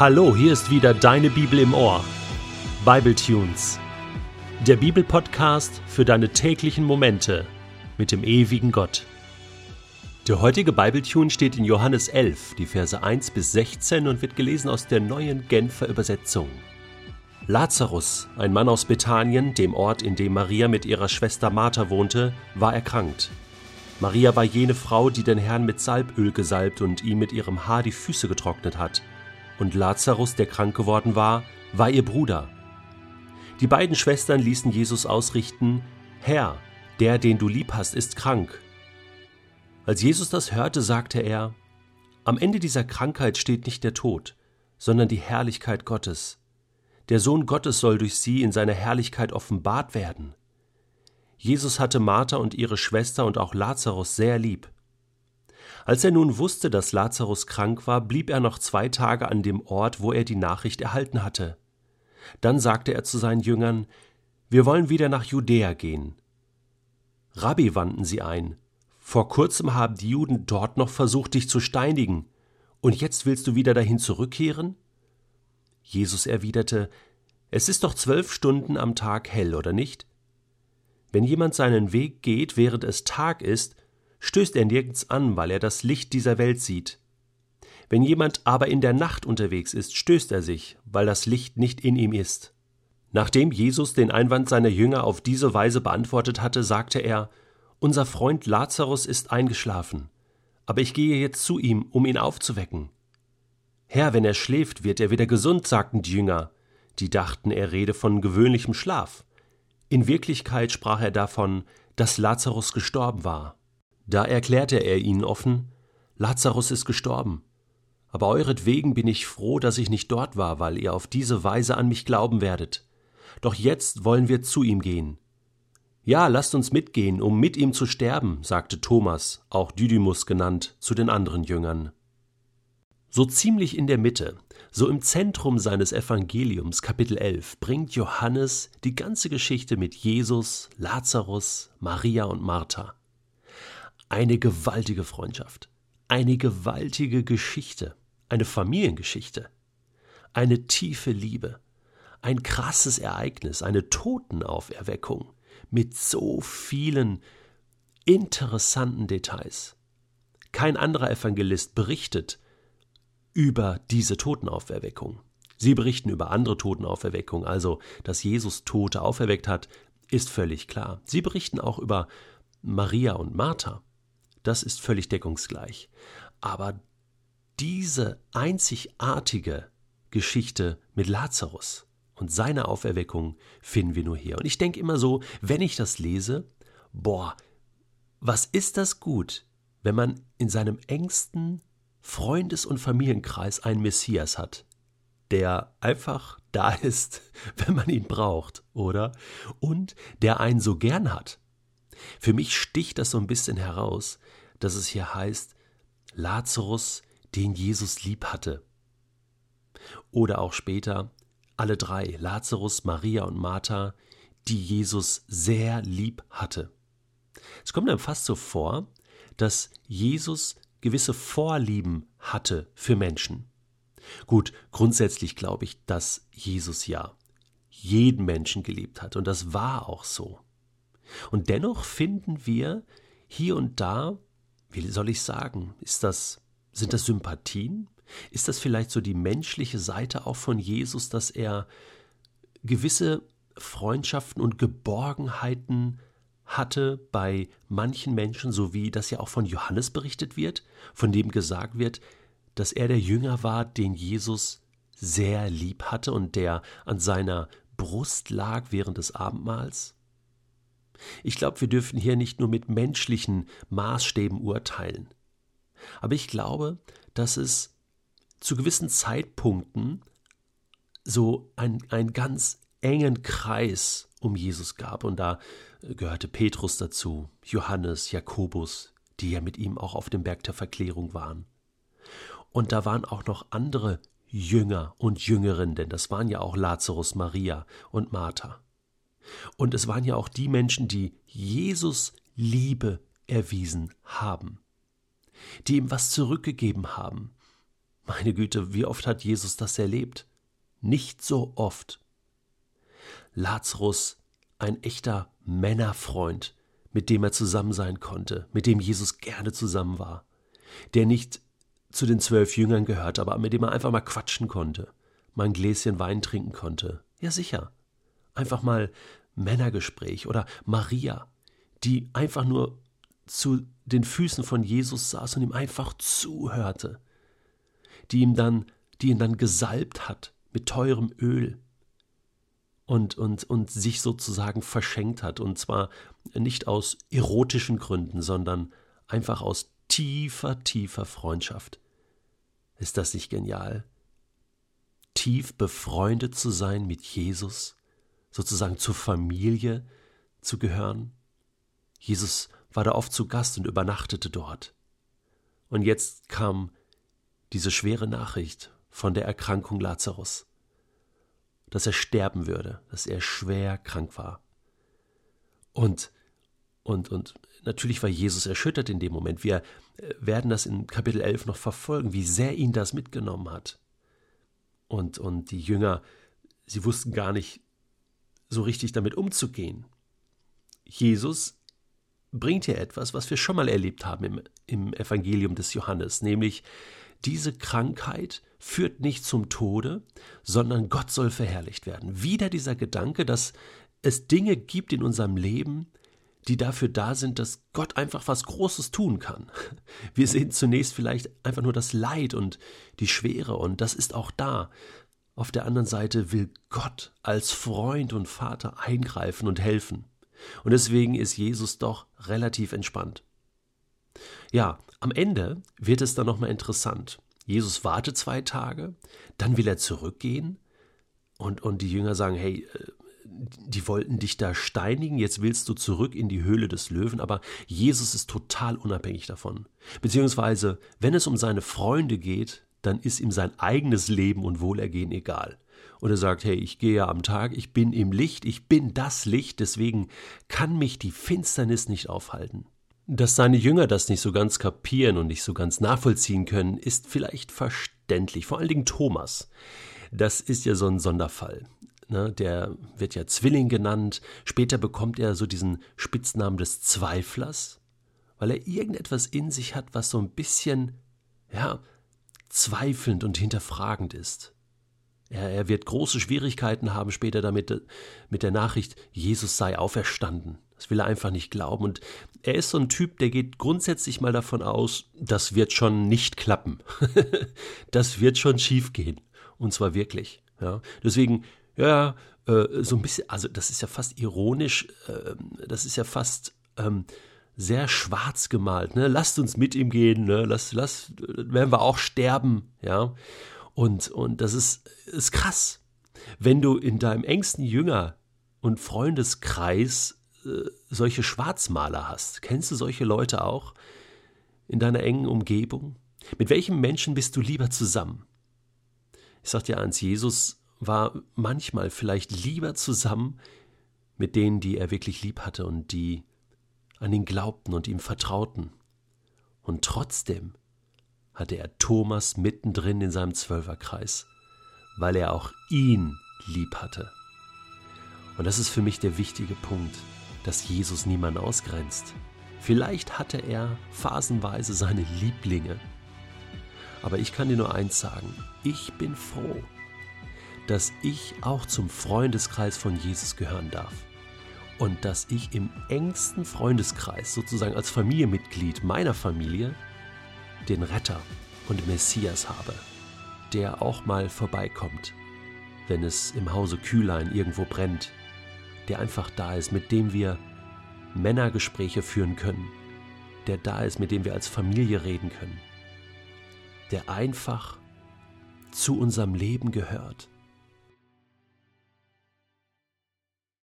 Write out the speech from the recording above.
Hallo, hier ist wieder deine Bibel im Ohr. Bible Tunes. Der Bibelpodcast für deine täglichen Momente mit dem ewigen Gott. Der heutige Bibletune steht in Johannes 11, die Verse 1 bis 16 und wird gelesen aus der neuen Genfer Übersetzung. Lazarus, ein Mann aus Bethanien, dem Ort, in dem Maria mit ihrer Schwester Martha wohnte, war erkrankt. Maria war jene Frau, die den Herrn mit Salböl gesalbt und ihm mit ihrem Haar die Füße getrocknet hat. Und Lazarus, der krank geworden war, war ihr Bruder. Die beiden Schwestern ließen Jesus ausrichten, Herr, der, den du lieb hast, ist krank. Als Jesus das hörte, sagte er, Am Ende dieser Krankheit steht nicht der Tod, sondern die Herrlichkeit Gottes. Der Sohn Gottes soll durch sie in seiner Herrlichkeit offenbart werden. Jesus hatte Martha und ihre Schwester und auch Lazarus sehr lieb. Als er nun wusste, dass Lazarus krank war, blieb er noch zwei Tage an dem Ort, wo er die Nachricht erhalten hatte. Dann sagte er zu seinen Jüngern, Wir wollen wieder nach Judäa gehen. Rabbi wandten sie ein. Vor kurzem haben die Juden dort noch versucht, dich zu steinigen. Und jetzt willst du wieder dahin zurückkehren? Jesus erwiderte, Es ist doch zwölf Stunden am Tag hell, oder nicht? Wenn jemand seinen Weg geht, während es Tag ist, stößt er nirgends an, weil er das Licht dieser Welt sieht. Wenn jemand aber in der Nacht unterwegs ist, stößt er sich, weil das Licht nicht in ihm ist. Nachdem Jesus den Einwand seiner Jünger auf diese Weise beantwortet hatte, sagte er Unser Freund Lazarus ist eingeschlafen, aber ich gehe jetzt zu ihm, um ihn aufzuwecken. Herr, wenn er schläft, wird er wieder gesund, sagten die Jünger, die dachten, er rede von gewöhnlichem Schlaf. In Wirklichkeit sprach er davon, dass Lazarus gestorben war. Da erklärte er ihnen offen, Lazarus ist gestorben. Aber euretwegen bin ich froh, dass ich nicht dort war, weil ihr auf diese Weise an mich glauben werdet. Doch jetzt wollen wir zu ihm gehen. Ja, lasst uns mitgehen, um mit ihm zu sterben, sagte Thomas, auch Didymus genannt, zu den anderen Jüngern. So ziemlich in der Mitte, so im Zentrum seines Evangeliums, Kapitel 11, bringt Johannes die ganze Geschichte mit Jesus, Lazarus, Maria und Martha. Eine gewaltige Freundschaft, eine gewaltige Geschichte, eine Familiengeschichte, eine tiefe Liebe, ein krasses Ereignis, eine Totenauferweckung mit so vielen interessanten Details. Kein anderer Evangelist berichtet über diese Totenauferweckung. Sie berichten über andere Totenauferweckungen, also dass Jesus Tote auferweckt hat, ist völlig klar. Sie berichten auch über Maria und Martha. Das ist völlig deckungsgleich. Aber diese einzigartige Geschichte mit Lazarus und seiner Auferweckung finden wir nur hier. Und ich denke immer so, wenn ich das lese, boah, was ist das gut, wenn man in seinem engsten Freundes- und Familienkreis einen Messias hat, der einfach da ist, wenn man ihn braucht, oder? Und der einen so gern hat. Für mich sticht das so ein bisschen heraus, dass es hier heißt, Lazarus, den Jesus lieb hatte. Oder auch später, alle drei, Lazarus, Maria und Martha, die Jesus sehr lieb hatte. Es kommt einem fast so vor, dass Jesus gewisse Vorlieben hatte für Menschen. Gut, grundsätzlich glaube ich, dass Jesus ja jeden Menschen geliebt hat und das war auch so. Und dennoch finden wir hier und da, wie soll ich sagen, ist das, sind das Sympathien? Ist das vielleicht so die menschliche Seite auch von Jesus, dass er gewisse Freundschaften und Geborgenheiten hatte bei manchen Menschen, so wie das ja auch von Johannes berichtet wird, von dem gesagt wird, dass er der Jünger war, den Jesus sehr lieb hatte und der an seiner Brust lag während des Abendmahls? Ich glaube, wir dürfen hier nicht nur mit menschlichen Maßstäben urteilen. Aber ich glaube, dass es zu gewissen Zeitpunkten so einen ganz engen Kreis um Jesus gab. Und da gehörte Petrus dazu, Johannes, Jakobus, die ja mit ihm auch auf dem Berg der Verklärung waren. Und da waren auch noch andere Jünger und Jüngerinnen, denn das waren ja auch Lazarus, Maria und Martha. Und es waren ja auch die Menschen, die Jesus Liebe erwiesen haben, die ihm was zurückgegeben haben. Meine Güte, wie oft hat Jesus das erlebt? Nicht so oft. Lazarus, ein echter Männerfreund, mit dem er zusammen sein konnte, mit dem Jesus gerne zusammen war, der nicht zu den zwölf Jüngern gehört, aber mit dem er einfach mal quatschen konnte, mal ein Gläschen Wein trinken konnte. Ja, sicher. Einfach mal Männergespräch oder Maria, die einfach nur zu den Füßen von Jesus saß und ihm einfach zuhörte, die ihm dann, die ihn dann gesalbt hat mit teurem Öl und, und, und sich sozusagen verschenkt hat, und zwar nicht aus erotischen Gründen, sondern einfach aus tiefer, tiefer Freundschaft. Ist das nicht genial? Tief befreundet zu sein mit Jesus, sozusagen zur Familie zu gehören. Jesus war da oft zu Gast und übernachtete dort. Und jetzt kam diese schwere Nachricht von der Erkrankung Lazarus, dass er sterben würde, dass er schwer krank war. Und, und, und natürlich war Jesus erschüttert in dem Moment. Wir äh, werden das in Kapitel 11 noch verfolgen, wie sehr ihn das mitgenommen hat. Und, und die Jünger, sie wussten gar nicht so richtig damit umzugehen. Jesus bringt hier etwas, was wir schon mal erlebt haben im, im Evangelium des Johannes, nämlich diese Krankheit führt nicht zum Tode, sondern Gott soll verherrlicht werden. Wieder dieser Gedanke, dass es Dinge gibt in unserem Leben, die dafür da sind, dass Gott einfach was Großes tun kann. Wir sehen zunächst vielleicht einfach nur das Leid und die Schwere und das ist auch da. Auf der anderen Seite will Gott als Freund und Vater eingreifen und helfen. Und deswegen ist Jesus doch relativ entspannt. Ja, am Ende wird es dann nochmal interessant. Jesus wartet zwei Tage, dann will er zurückgehen und, und die Jünger sagen, hey, äh, die wollten dich da steinigen, jetzt willst du zurück in die Höhle des Löwen, aber Jesus ist total unabhängig davon. Beziehungsweise, wenn es um seine Freunde geht, dann ist ihm sein eigenes Leben und Wohlergehen egal. Und er sagt, hey, ich gehe ja am Tag, ich bin im Licht, ich bin das Licht, deswegen kann mich die Finsternis nicht aufhalten. Dass seine Jünger das nicht so ganz kapieren und nicht so ganz nachvollziehen können, ist vielleicht verständlich. Vor allen Dingen Thomas. Das ist ja so ein Sonderfall. Ne? Der wird ja Zwilling genannt. Später bekommt er so diesen Spitznamen des Zweiflers, weil er irgendetwas in sich hat, was so ein bisschen, ja, zweifelnd und hinterfragend ist. Er, er wird große Schwierigkeiten haben später damit mit der Nachricht, Jesus sei auferstanden. Das will er einfach nicht glauben. Und er ist so ein Typ, der geht grundsätzlich mal davon aus, das wird schon nicht klappen. das wird schon schief gehen. Und zwar wirklich. Ja. Deswegen, ja, äh, so ein bisschen, also das ist ja fast ironisch, äh, das ist ja fast ähm, sehr schwarz gemalt. Ne? Lasst uns mit ihm gehen, ne? lass, lass, werden wir auch sterben. Ja. Und, und das ist, ist krass. Wenn du in deinem engsten Jünger- und Freundeskreis äh, solche Schwarzmaler hast, kennst du solche Leute auch in deiner engen Umgebung? Mit welchem Menschen bist du lieber zusammen? Ich sag dir eins, Jesus war manchmal vielleicht lieber zusammen mit denen, die er wirklich lieb hatte und die an ihn glaubten und ihm vertrauten. Und trotzdem hatte er Thomas mittendrin in seinem Zwölferkreis, weil er auch ihn lieb hatte. Und das ist für mich der wichtige Punkt, dass Jesus niemanden ausgrenzt. Vielleicht hatte er phasenweise seine Lieblinge. Aber ich kann dir nur eins sagen, ich bin froh, dass ich auch zum Freundeskreis von Jesus gehören darf. Und dass ich im engsten Freundeskreis, sozusagen als Familienmitglied meiner Familie, den Retter und Messias habe, der auch mal vorbeikommt, wenn es im Hause Kühlein irgendwo brennt, der einfach da ist, mit dem wir Männergespräche führen können, der da ist, mit dem wir als Familie reden können, der einfach zu unserem Leben gehört